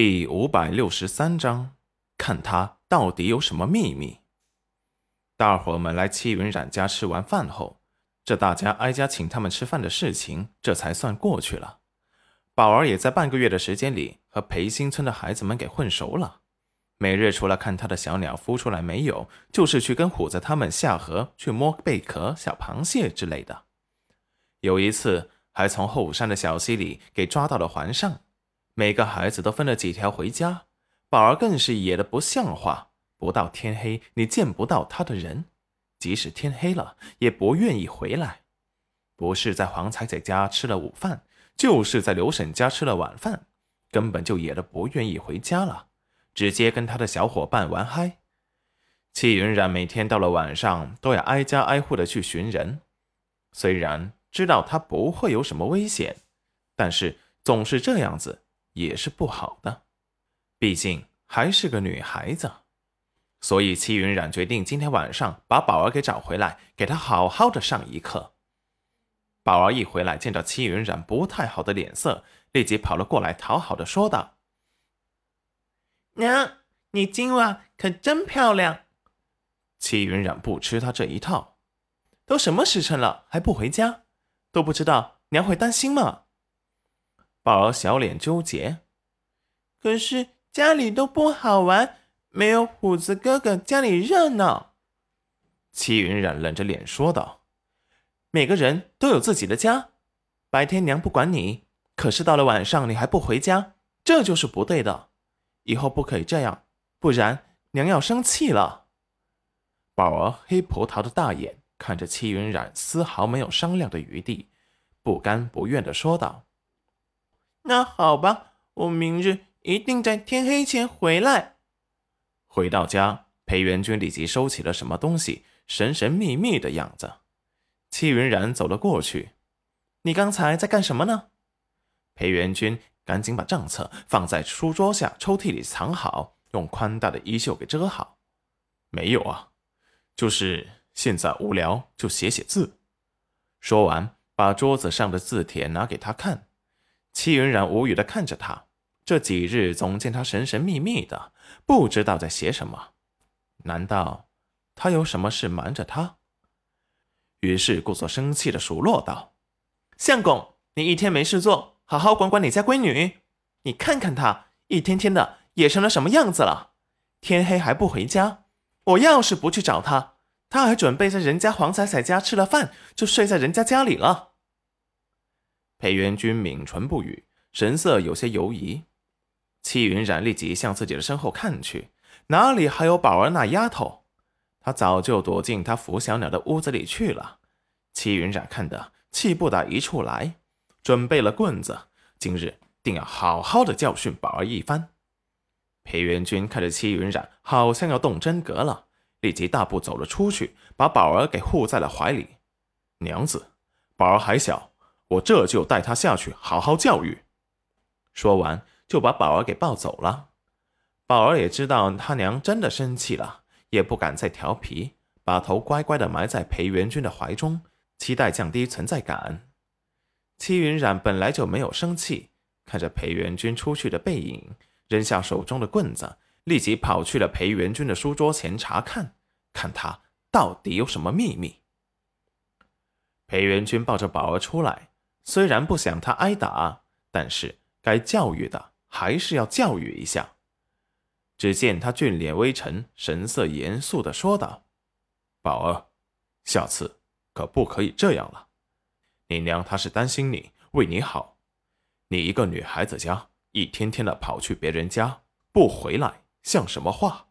第五百六十三章，看他到底有什么秘密。大伙们来戚云染家吃完饭后，这大家挨家请他们吃饭的事情，这才算过去了。宝儿也在半个月的时间里和裴新村的孩子们给混熟了，每日除了看他的小鸟孵出来没有，就是去跟虎子他们下河去摸贝壳、小螃蟹之类的。有一次，还从后山的小溪里给抓到了环上。每个孩子都分了几条回家，宝儿更是野的不像话。不到天黑，你见不到他的人；即使天黑了，也不愿意回来。不是在黄彩彩家吃了午饭，就是在刘婶家吃了晚饭，根本就野的不愿意回家了，直接跟他的小伙伴玩嗨。戚云染每天到了晚上都要挨家挨户的去寻人，虽然知道他不会有什么危险，但是总是这样子。也是不好的，毕竟还是个女孩子，所以戚云染决定今天晚上把宝儿给找回来，给她好好的上一课。宝儿一回来，见到戚云染不太好的脸色，立即跑了过来，讨好的说道：“娘，你今晚可真漂亮。”戚云染不吃他这一套，都什么时辰了还不回家，都不知道娘会担心吗？宝儿小脸纠结，可是家里都不好玩，没有虎子哥哥家里热闹。戚云染冷着脸说道：“每个人都有自己的家，白天娘不管你，可是到了晚上你还不回家，这就是不对的。以后不可以这样，不然娘要生气了。”宝儿黑葡萄的大眼看着戚云染，丝毫没有商量的余地，不甘不愿的说道。那好吧，我明日一定在天黑前回来。回到家，裴元君立即收起了什么东西，神神秘秘的样子。戚云染走了过去：“你刚才在干什么呢？”裴元君赶紧把账册放在书桌下抽屉里藏好，用宽大的衣袖给遮好。没有啊，就是现在无聊就写写字。说完，把桌子上的字帖拿给他看。戚云染无语的看着他，这几日总见他神神秘秘的，不知道在写什么。难道他有什么事瞒着他？于是故作生气的数落道：“相公，你一天没事做，好好管管你家闺女。你看看她一天天的也成了什么样子了？天黑还不回家。我要是不去找她，她还准备在人家黄彩彩家吃了饭就睡在人家家里了。”裴元君抿唇不语，神色有些犹疑。戚云染立即向自己的身后看去，哪里还有宝儿那丫头？她早就躲进她孵小鸟的屋子里去了。戚云染看得气不打一处来，准备了棍子，今日定要好好的教训宝儿一番。裴元君看着戚云染，好像要动真格了，立即大步走了出去，把宝儿给护在了怀里。娘子，宝儿还小。我这就带他下去好好教育。说完，就把宝儿给抱走了。宝儿也知道他娘真的生气了，也不敢再调皮，把头乖乖的埋在裴元君的怀中，期待降低存在感。戚云染本来就没有生气，看着裴元君出去的背影，扔下手中的棍子，立即跑去了裴元君的书桌前查看，看他到底有什么秘密。裴元君抱着宝儿出来。虽然不想他挨打，但是该教育的还是要教育一下。只见他俊脸微沉，神色严肃的说道：“宝儿，下次可不可以这样了？你娘她是担心你，为你好。你一个女孩子家，一天天的跑去别人家不回来，像什么话？”